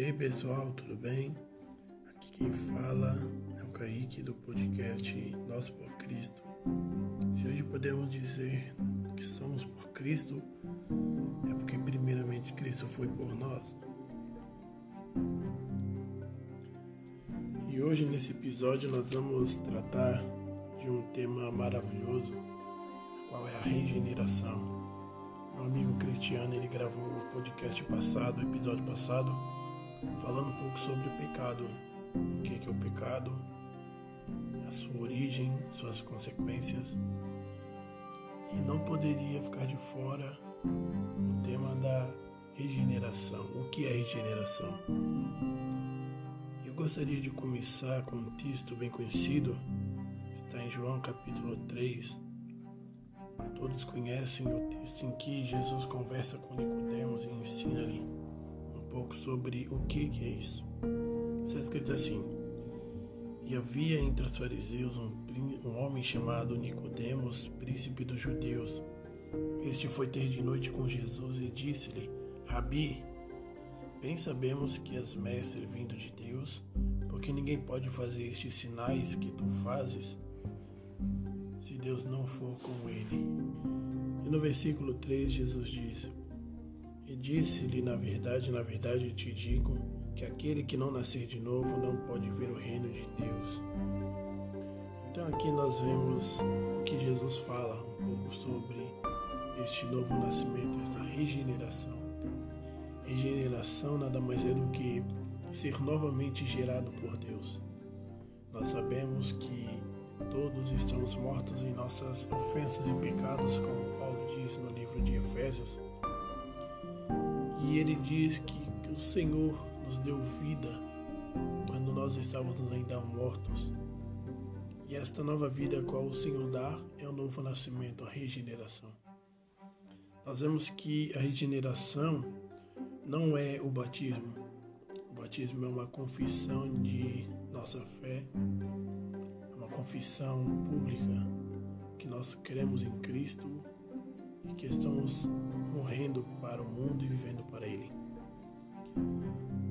E aí pessoal, tudo bem? Aqui quem fala é o Kaique do podcast Nós por Cristo. Se hoje podemos dizer que somos por Cristo, é porque primeiramente Cristo foi por nós. E hoje nesse episódio nós vamos tratar de um tema maravilhoso, qual é a regeneração. Meu amigo Cristiano, ele gravou o podcast passado, o episódio passado, falando um pouco sobre o pecado, o que é o pecado, a sua origem, suas consequências. E não poderia ficar de fora o tema da regeneração. O que é regeneração? Eu gostaria de começar com um texto bem conhecido, está em João capítulo 3. Todos conhecem o texto em que Jesus conversa com Nicodemos e ensina-lhe pouco sobre o que, é isso. Está escrito assim: E havia entre os fariseus um, um homem chamado Nicodemos, príncipe dos judeus. Este foi ter de noite com Jesus e disse-lhe: Rabi, bem sabemos que és mestre vindo de Deus, porque ninguém pode fazer estes sinais que tu fazes se Deus não for com ele. E no versículo 3 Jesus diz: disse-lhe: Na verdade, na verdade te digo que aquele que não nascer de novo não pode ver o reino de Deus. Então aqui nós vemos o que Jesus fala um pouco sobre este novo nascimento, esta regeneração. Regeneração nada mais é do que ser novamente gerado por Deus. Nós sabemos que todos estamos mortos em nossas ofensas e pecados, como Paulo diz no livro de Efésios e ele diz que, que o Senhor nos deu vida quando nós estávamos ainda mortos. E esta nova vida a qual o Senhor dá é o novo nascimento, a regeneração. Nós vemos que a regeneração não é o batismo. O batismo é uma confissão de nossa fé, uma confissão pública que nós cremos em Cristo e que estamos morrendo para o mundo e vivendo para Ele.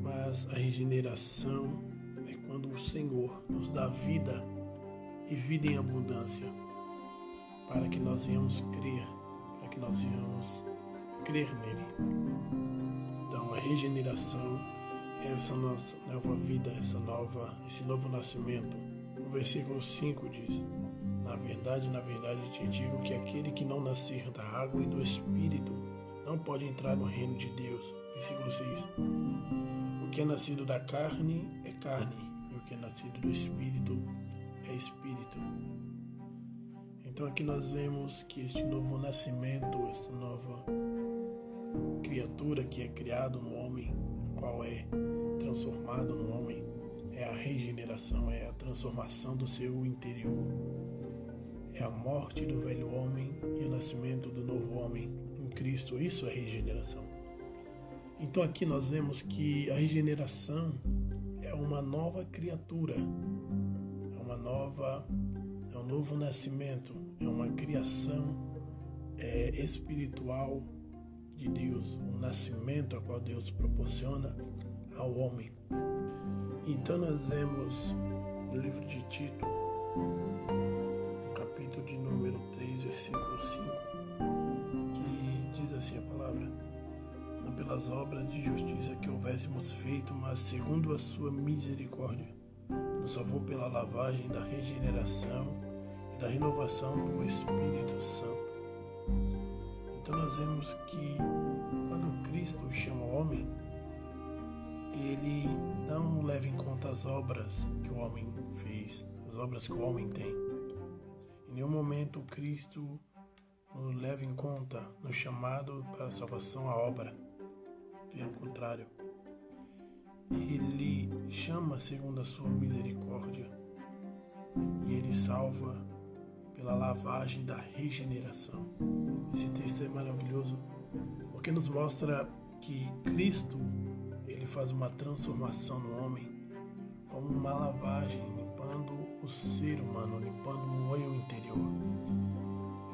Mas a regeneração é quando o Senhor nos dá vida e vida em abundância, para que nós venhamos crer, para que nós venhamos crer nele. Então a regeneração é essa nova vida, essa nova, esse novo nascimento. O versículo 5 diz: Na verdade, na verdade te digo que aquele que não nascer da água e do Espírito não pode entrar no reino de Deus. Versículo 6. O que é nascido da carne é carne, e o que é nascido do espírito é espírito. Então aqui nós vemos que este novo nascimento, esta nova criatura que é criado no homem, qual é transformado no homem, é a regeneração, é a transformação do seu interior, é a morte do velho homem e o nascimento do novo homem Cristo. Isso é regeneração. Então aqui nós vemos que a regeneração é uma nova criatura, é uma nova, é um novo nascimento, é uma criação é, espiritual de Deus, um nascimento a qual Deus proporciona ao homem. Então nós vemos no livro de Tito, capítulo de número 3, versículo 5, assim a palavra, não pelas obras de justiça que houvéssemos feito, mas segundo a sua misericórdia, nos salvou pela lavagem da regeneração e da renovação do Espírito Santo. Então nós vemos que quando Cristo chama o homem, ele não leva em conta as obras que o homem fez, as obras que o homem tem. Em nenhum momento Cristo nos leva em conta no chamado para a salvação à obra. Pelo contrário, ele chama segundo a sua misericórdia e ele salva pela lavagem da regeneração. Esse texto é maravilhoso porque nos mostra que Cristo ele faz uma transformação no homem como uma lavagem limpando o ser humano, limpando o eu interior.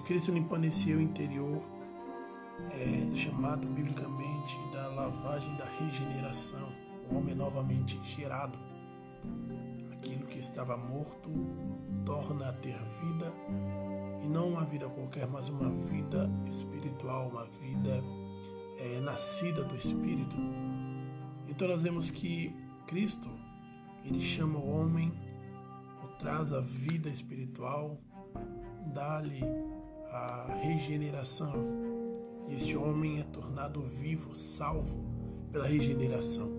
Cristo limpando esse eu interior, é chamado biblicamente da lavagem da regeneração, o homem é novamente gerado. Aquilo que estava morto torna a ter vida e não uma vida qualquer, mas uma vida espiritual, uma vida é, nascida do Espírito. Então nós vemos que Cristo ele chama o homem, ou traz a vida espiritual, dá-lhe a regeneração. Este homem é tornado vivo, salvo pela regeneração.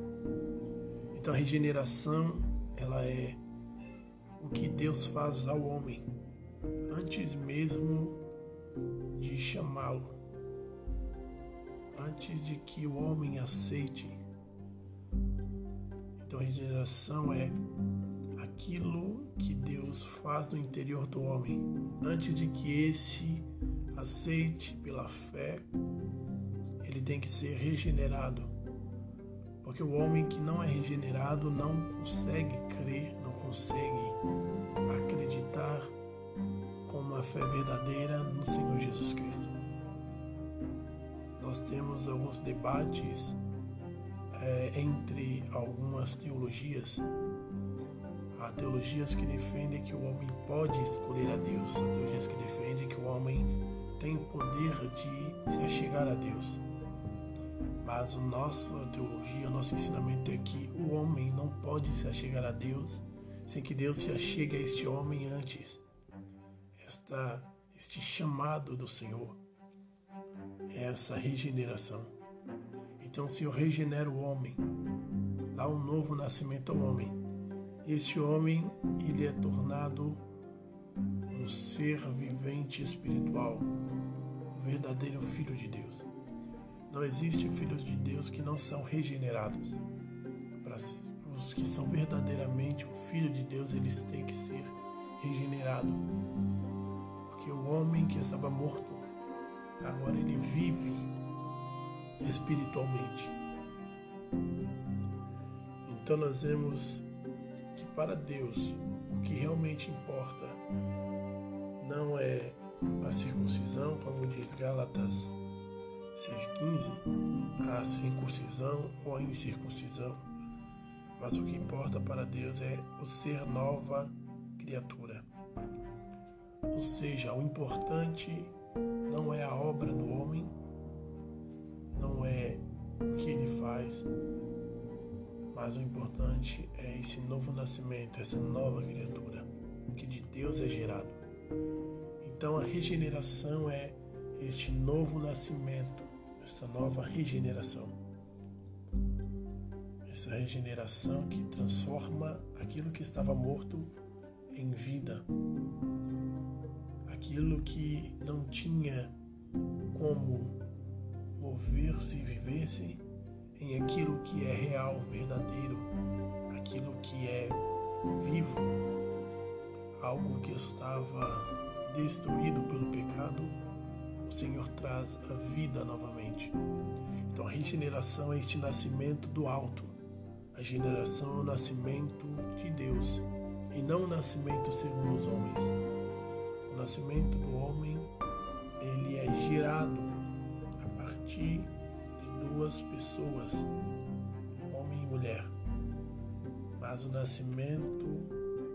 Então a regeneração, ela é o que Deus faz ao homem antes mesmo de chamá-lo, antes de que o homem aceite. Então a regeneração é aquilo que Deus faz no interior do homem, antes de que esse aceite pela fé, ele tem que ser regenerado. Porque o homem que não é regenerado não consegue crer, não consegue acreditar com uma fé verdadeira no Senhor Jesus Cristo. Nós temos alguns debates é, entre algumas teologias teologias que defendem que o homem pode escolher a Deus. Há teologias que defendem que o homem tem poder de se achegar a Deus. Mas a nossa teologia, o nosso ensinamento é que o homem não pode se achegar a Deus sem que Deus se achegue a este homem antes. Esta, este chamado do Senhor é essa regeneração. Então o Senhor regenera o homem, dá um novo nascimento ao homem este homem, ele é tornado um ser vivente espiritual, o verdadeiro filho de Deus. Não existe filhos de Deus que não são regenerados. Para os que são verdadeiramente o filho de Deus, eles têm que ser regenerados. Porque o homem que estava morto, agora ele vive espiritualmente. Então nós vemos para Deus o que realmente importa não é a circuncisão, como diz Gálatas 6,15, a circuncisão ou a incircuncisão, mas o que importa para Deus é o ser nova criatura. Ou seja, o importante não é a obra do homem, não é o que ele faz, mas o importante é esse novo nascimento, essa nova criatura que de Deus é gerado. Então a regeneração é este novo nascimento, esta nova regeneração. Essa regeneração que transforma aquilo que estava morto em vida. Aquilo que não tinha como mover-se e viver-se em aquilo que é real, verdadeiro, aquilo que é vivo, algo que estava destruído pelo pecado, o Senhor traz a vida novamente. Então a regeneração é este nascimento do alto. A regeneração é o nascimento de Deus e não o nascimento segundo os homens. O nascimento do homem, ele é gerado a partir duas pessoas, homem e mulher. Mas o nascimento,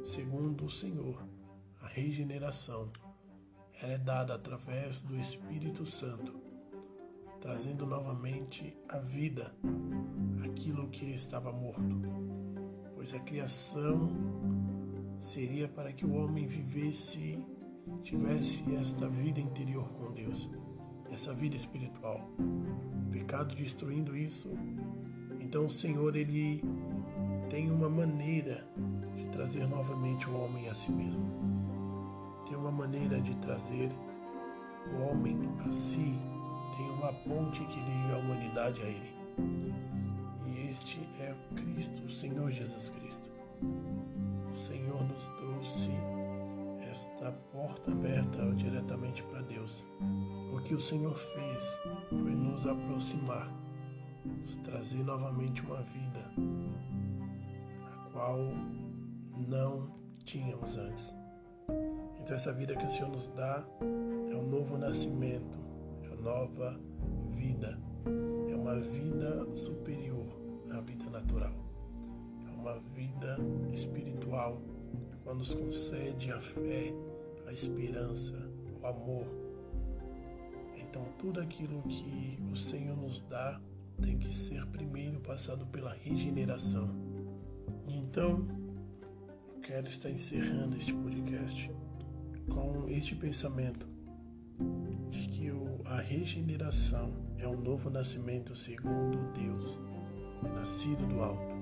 segundo o Senhor, a regeneração, ela é dada através do Espírito Santo, trazendo novamente a vida aquilo que estava morto. Pois a criação seria para que o homem vivesse, tivesse esta vida interior com Deus, essa vida espiritual pecado destruindo isso. Então o Senhor ele tem uma maneira de trazer novamente o homem a si mesmo. Tem uma maneira de trazer o homem a si. Tem uma ponte que liga a humanidade a ele. E este é Cristo, o Senhor Jesus Cristo. O Senhor nos trouxe esta porta aberta diretamente para Deus. O que o Senhor fez foi nos aproximar, nos trazer novamente uma vida a qual não tínhamos antes. Então essa vida que o Senhor nos dá é um novo nascimento, é uma nova vida, é uma vida superior à vida natural. uma vida espiritual, quando nos concede a fé, a esperança, o amor. Então, tudo aquilo que o Senhor nos dá tem que ser primeiro passado pela regeneração. Então, eu quero estar encerrando este podcast com este pensamento de que a regeneração é um novo nascimento segundo Deus, nascido do alto,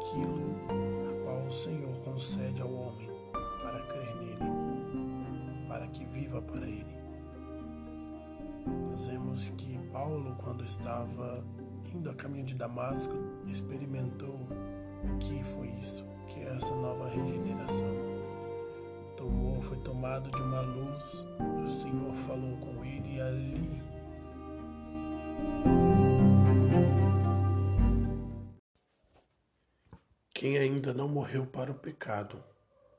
aquilo o Senhor concede ao homem para crer nele, para que viva para ele. Nós vemos que Paulo, quando estava indo a caminho de Damasco, experimentou o que foi isso, que é essa nova regeneração. Tomou, foi tomado de uma luz, o Senhor falou com ele ali Quem ainda não morreu para o pecado,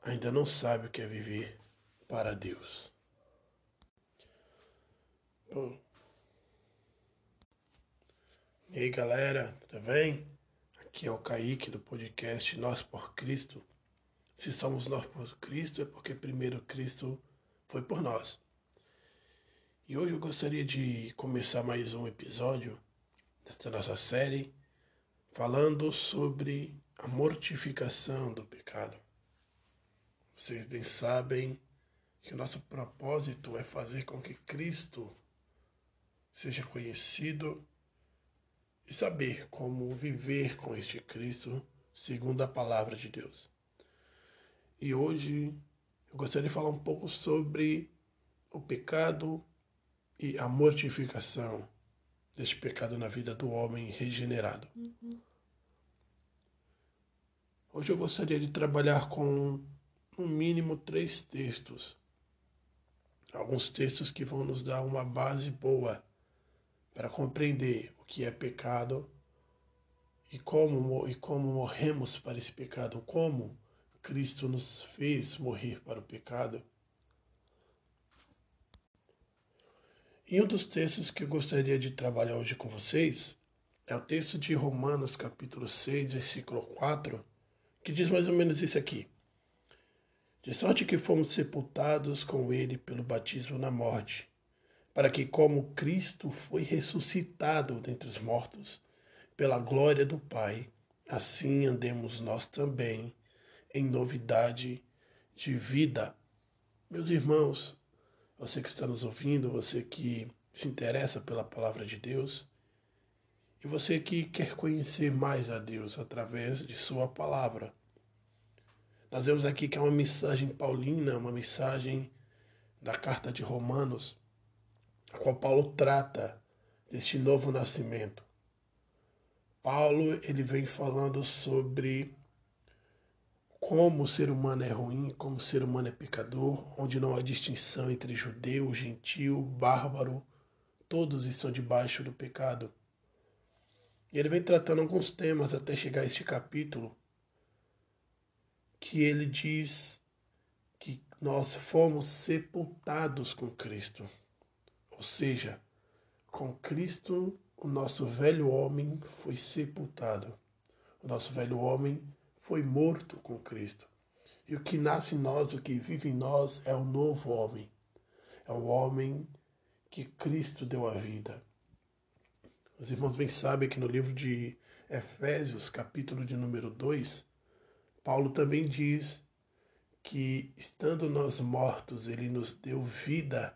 ainda não sabe o que é viver para Deus. Bom. E aí galera, tudo bem? Aqui é o Kaique do podcast Nós por Cristo. Se somos nós por Cristo, é porque primeiro Cristo foi por nós. E hoje eu gostaria de começar mais um episódio dessa nossa série falando sobre a mortificação do pecado. Vocês bem sabem que o nosso propósito é fazer com que Cristo seja conhecido e saber como viver com este Cristo segundo a palavra de Deus. E hoje eu gostaria de falar um pouco sobre o pecado e a mortificação deste pecado na vida do homem regenerado. Uhum. Hoje eu gostaria de trabalhar com, no mínimo, três textos. Alguns textos que vão nos dar uma base boa para compreender o que é pecado e como, e como morremos para esse pecado, como Cristo nos fez morrer para o pecado. E um dos textos que eu gostaria de trabalhar hoje com vocês é o texto de Romanos, capítulo 6, versículo 4, que diz mais ou menos isso aqui. De sorte que fomos sepultados com ele pelo batismo na morte, para que, como Cristo foi ressuscitado dentre os mortos, pela glória do Pai, assim andemos nós também em novidade de vida. Meus irmãos, você que está nos ouvindo, você que se interessa pela palavra de Deus, e você que quer conhecer mais a Deus através de Sua palavra. Nós vemos aqui que é uma mensagem paulina, uma mensagem da carta de Romanos, a qual Paulo trata deste novo nascimento. Paulo ele vem falando sobre como o ser humano é ruim, como o ser humano é pecador, onde não há distinção entre judeu, gentil, bárbaro, todos estão debaixo do pecado. E ele vem tratando alguns temas até chegar a este capítulo, que ele diz que nós fomos sepultados com Cristo. Ou seja, com Cristo o nosso velho homem foi sepultado. O nosso velho homem foi morto com Cristo. E o que nasce em nós, o que vive em nós, é o novo homem. É o homem que Cristo deu a vida. Os irmãos bem sabem que no livro de Efésios, capítulo de número 2, Paulo também diz que, estando nós mortos, ele nos deu vida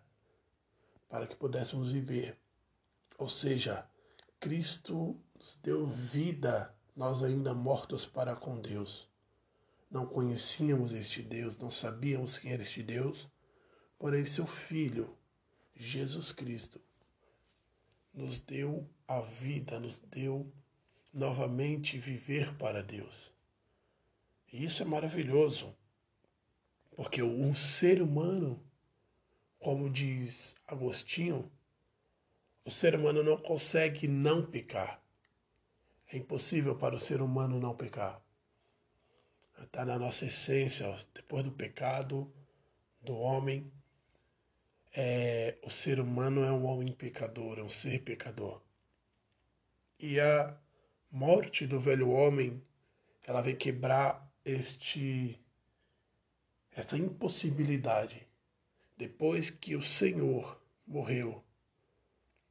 para que pudéssemos viver. Ou seja, Cristo nos deu vida, nós ainda mortos para com Deus. Não conhecíamos este Deus, não sabíamos quem era este Deus, porém, seu Filho, Jesus Cristo, nos deu a vida, nos deu novamente viver para Deus. E isso é maravilhoso, porque o ser humano, como diz Agostinho, o ser humano não consegue não pecar. É impossível para o ser humano não pecar. Está na nossa essência, depois do pecado do homem, é, o ser humano é um homem pecador, é um ser pecador. E a morte do velho homem ela vem quebrar este essa impossibilidade. Depois que o Senhor morreu,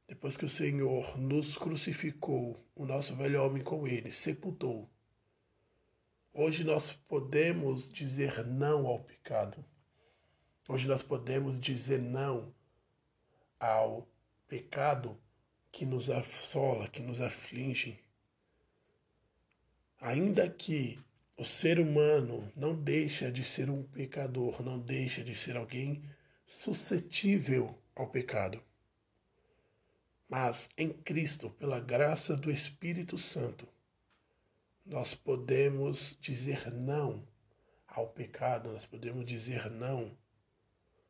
depois que o Senhor nos crucificou, o nosso velho homem com ele, sepultou. Hoje nós podemos dizer não ao pecado. Hoje nós podemos dizer não ao pecado que nos assola, que nos aflige. Ainda que o ser humano não deixa de ser um pecador, não deixa de ser alguém suscetível ao pecado. Mas em Cristo, pela graça do Espírito Santo, nós podemos dizer não ao pecado, nós podemos dizer não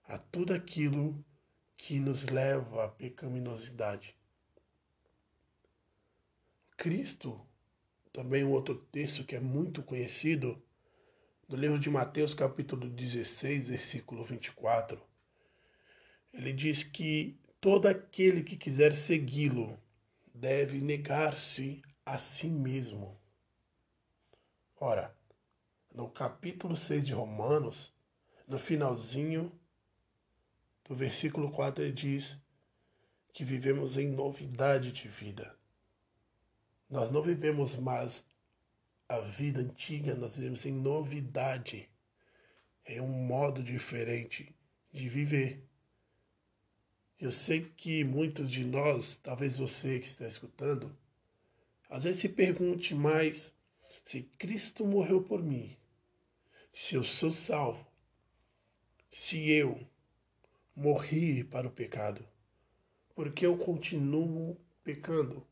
a tudo aquilo que nos leva à pecaminosidade. Cristo, também um outro texto que é muito conhecido, do livro de Mateus, capítulo 16, versículo 24. Ele diz que todo aquele que quiser segui-lo deve negar-se a si mesmo. Ora, no capítulo 6 de Romanos, no finalzinho do versículo 4, ele diz que vivemos em novidade de vida. Nós não vivemos mais a vida antiga, nós vivemos em novidade. É um modo diferente de viver. Eu sei que muitos de nós, talvez você que está escutando, às vezes se pergunte mais se Cristo morreu por mim, se eu sou salvo, se eu morri para o pecado, porque eu continuo pecando.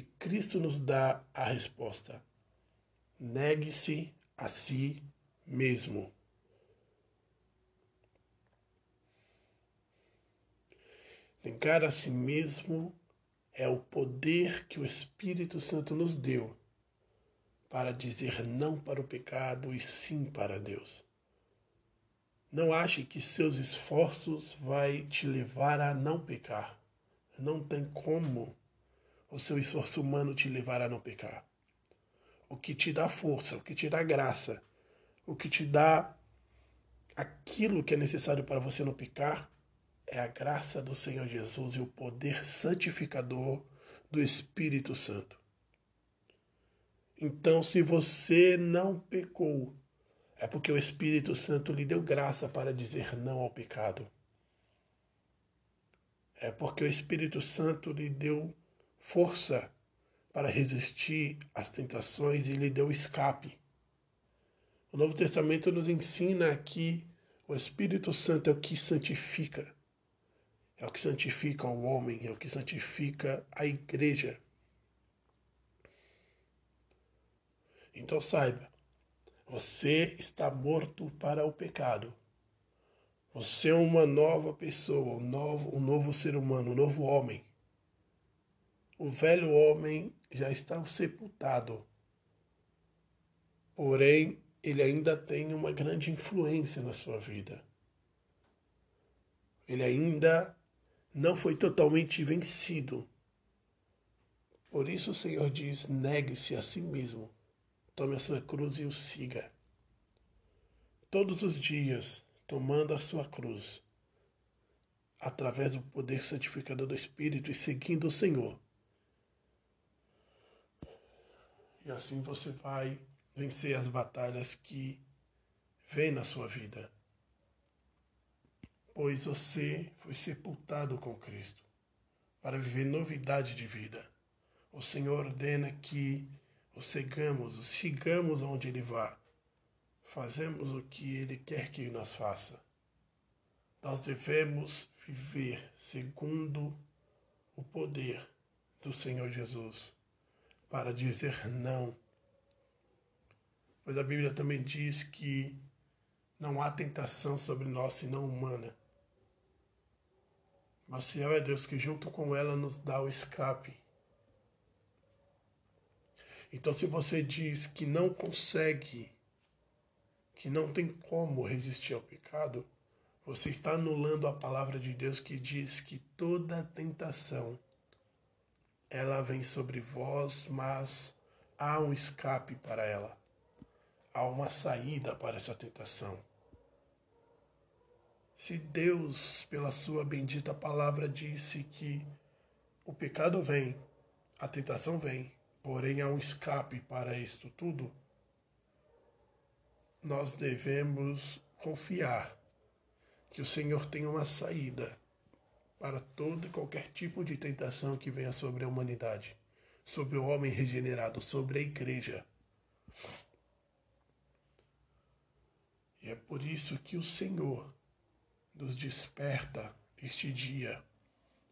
E Cristo nos dá a resposta: negue-se a si mesmo. Negar a si mesmo é o poder que o Espírito Santo nos deu para dizer não para o pecado e sim para Deus. Não ache que seus esforços vai te levar a não pecar. Não tem como o seu esforço humano te levar a não pecar. O que te dá força, o que te dá graça, o que te dá aquilo que é necessário para você não pecar é a graça do Senhor Jesus e o poder santificador do Espírito Santo. Então, se você não pecou, é porque o Espírito Santo lhe deu graça para dizer não ao pecado. É porque o Espírito Santo lhe deu força para resistir às tentações e lhe deu escape. O Novo Testamento nos ensina que o Espírito Santo é o que santifica, é o que santifica o homem, é o que santifica a igreja. Então saiba, você está morto para o pecado. Você é uma nova pessoa, um novo, um novo ser humano, um novo homem. O velho homem já está sepultado. Porém, ele ainda tem uma grande influência na sua vida. Ele ainda não foi totalmente vencido. Por isso o Senhor diz: negue-se a si mesmo, tome a sua cruz e o siga. Todos os dias, tomando a sua cruz, através do poder santificador do Espírito e seguindo o Senhor E assim você vai vencer as batalhas que vem na sua vida. Pois você foi sepultado com Cristo para viver novidade de vida. O Senhor ordena que o sigamos, o sigamos onde Ele vá. Fazemos o que Ele quer que nós faça. Nós devemos viver segundo o poder do Senhor Jesus para dizer não. Pois a Bíblia também diz que não há tentação sobre nós senão humana. Mas fiel é Deus que junto com ela nos dá o escape. Então, se você diz que não consegue, que não tem como resistir ao pecado, você está anulando a palavra de Deus que diz que toda tentação ela vem sobre vós, mas há um escape para ela, há uma saída para essa tentação. Se Deus, pela sua bendita palavra, disse que o pecado vem, a tentação vem, porém há um escape para isto tudo, nós devemos confiar que o Senhor tem uma saída para todo e qualquer tipo de tentação que venha sobre a humanidade, sobre o homem regenerado, sobre a igreja. E é por isso que o Senhor nos desperta este dia.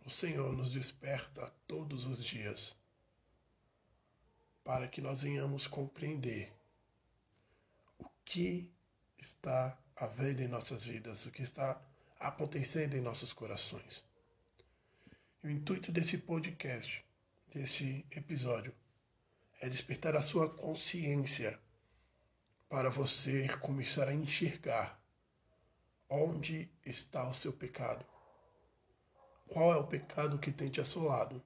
O Senhor nos desperta todos os dias para que nós venhamos compreender o que está havendo em nossas vidas, o que está acontecendo em nossos corações. O intuito desse podcast, desse episódio, é despertar a sua consciência para você começar a enxergar Onde está o seu pecado? Qual é o pecado que tem te assolado?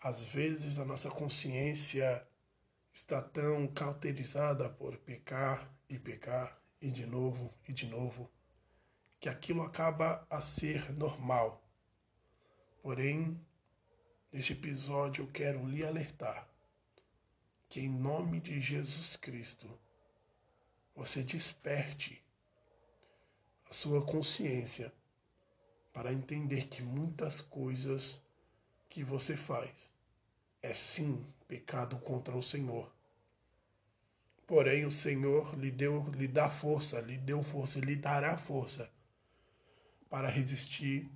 Às vezes a nossa consciência está tão cauterizada por pecar e pecar e de novo e de novo, que aquilo acaba a ser normal. Porém, neste episódio eu quero lhe alertar que em nome de Jesus Cristo você desperte a sua consciência para entender que muitas coisas que você faz é sim pecado contra o Senhor. Porém, o Senhor lhe deu, lhe dá força, lhe deu força, lhe dará força para resistir,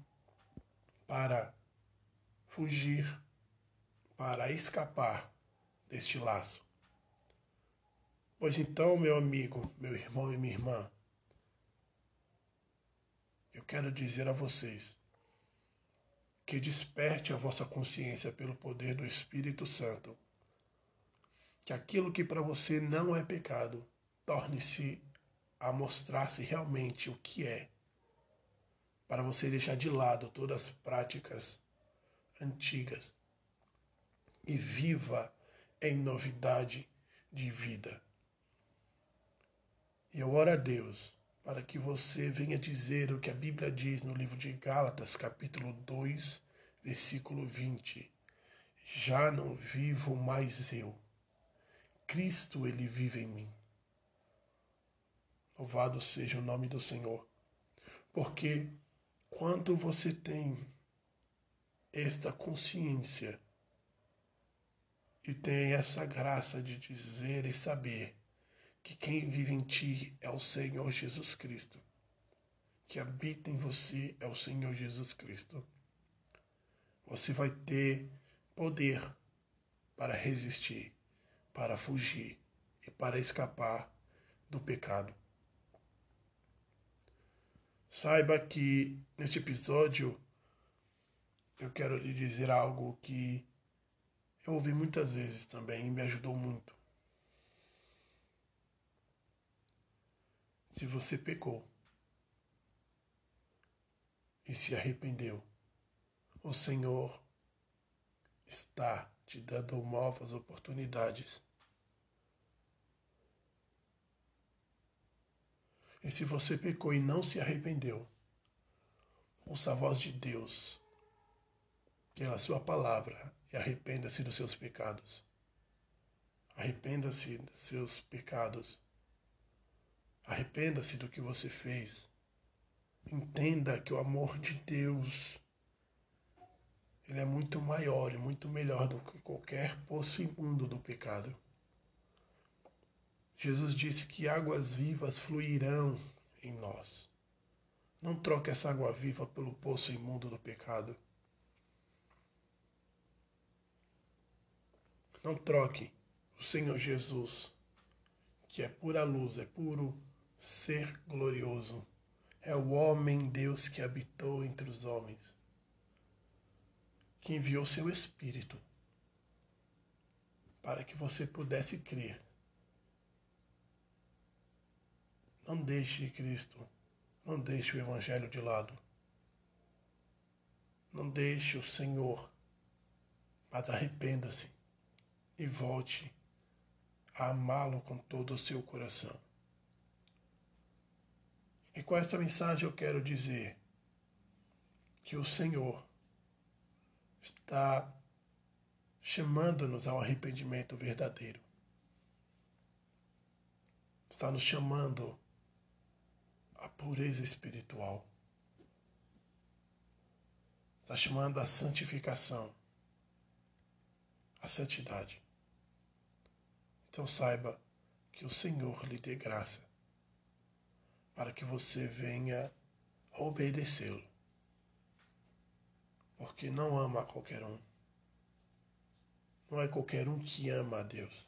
para fugir, para escapar deste laço. Pois então, meu amigo, meu irmão e minha irmã, eu quero dizer a vocês que desperte a vossa consciência pelo poder do Espírito Santo. Que aquilo que para você não é pecado torne-se a mostrar-se realmente o que é, para você deixar de lado todas as práticas antigas e viva em novidade de vida. E eu oro a Deus para que você venha dizer o que a Bíblia diz no livro de Gálatas, capítulo 2, versículo 20. Já não vivo mais eu. Cristo, ele vive em mim. Louvado seja o nome do Senhor. Porque quando você tem esta consciência e tem essa graça de dizer e saber que quem vive em ti é o Senhor Jesus Cristo. Que habita em você é o Senhor Jesus Cristo. Você vai ter poder para resistir, para fugir e para escapar do pecado. Saiba que neste episódio eu quero lhe dizer algo que eu ouvi muitas vezes também e me ajudou muito. Se você pecou e se arrependeu, o Senhor está te dando novas oportunidades. E se você pecou e não se arrependeu, ouça a voz de Deus pela sua palavra e arrependa-se dos seus pecados. Arrependa-se dos seus pecados Arrependa-se do que você fez. Entenda que o amor de Deus ele é muito maior e muito melhor do que qualquer poço imundo do pecado. Jesus disse que águas vivas fluirão em nós. Não troque essa água viva pelo poço imundo do pecado. Não troque o Senhor Jesus, que é pura luz, é puro ser glorioso. É o homem Deus que habitou entre os homens, que enviou seu Espírito para que você pudesse crer. Não deixe Cristo, não deixe o Evangelho de lado. Não deixe o Senhor, mas arrependa-se. E volte a amá-lo com todo o seu coração. E com esta mensagem eu quero dizer que o Senhor está chamando-nos ao arrependimento verdadeiro. Está nos chamando à pureza espiritual. Está chamando a santificação, a santidade. Então saiba que o Senhor lhe dê graça para que você venha obedecê-lo. Porque não ama a qualquer um. Não é qualquer um que ama a Deus,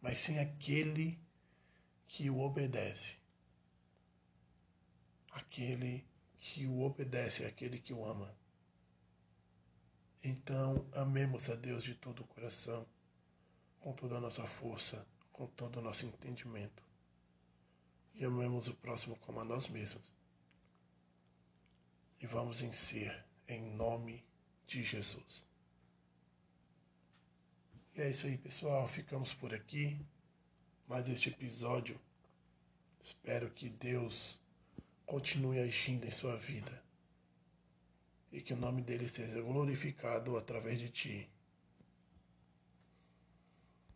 mas sim aquele que o obedece. Aquele que o obedece, aquele que o ama. Então, amemos a Deus de todo o coração, com toda a nossa força, com todo o nosso entendimento. E amemos o próximo como a nós mesmos. E vamos em ser, em nome de Jesus. E é isso aí, pessoal. Ficamos por aqui. Mais este episódio. Espero que Deus continue agindo em sua vida e que o nome dele seja glorificado através de ti.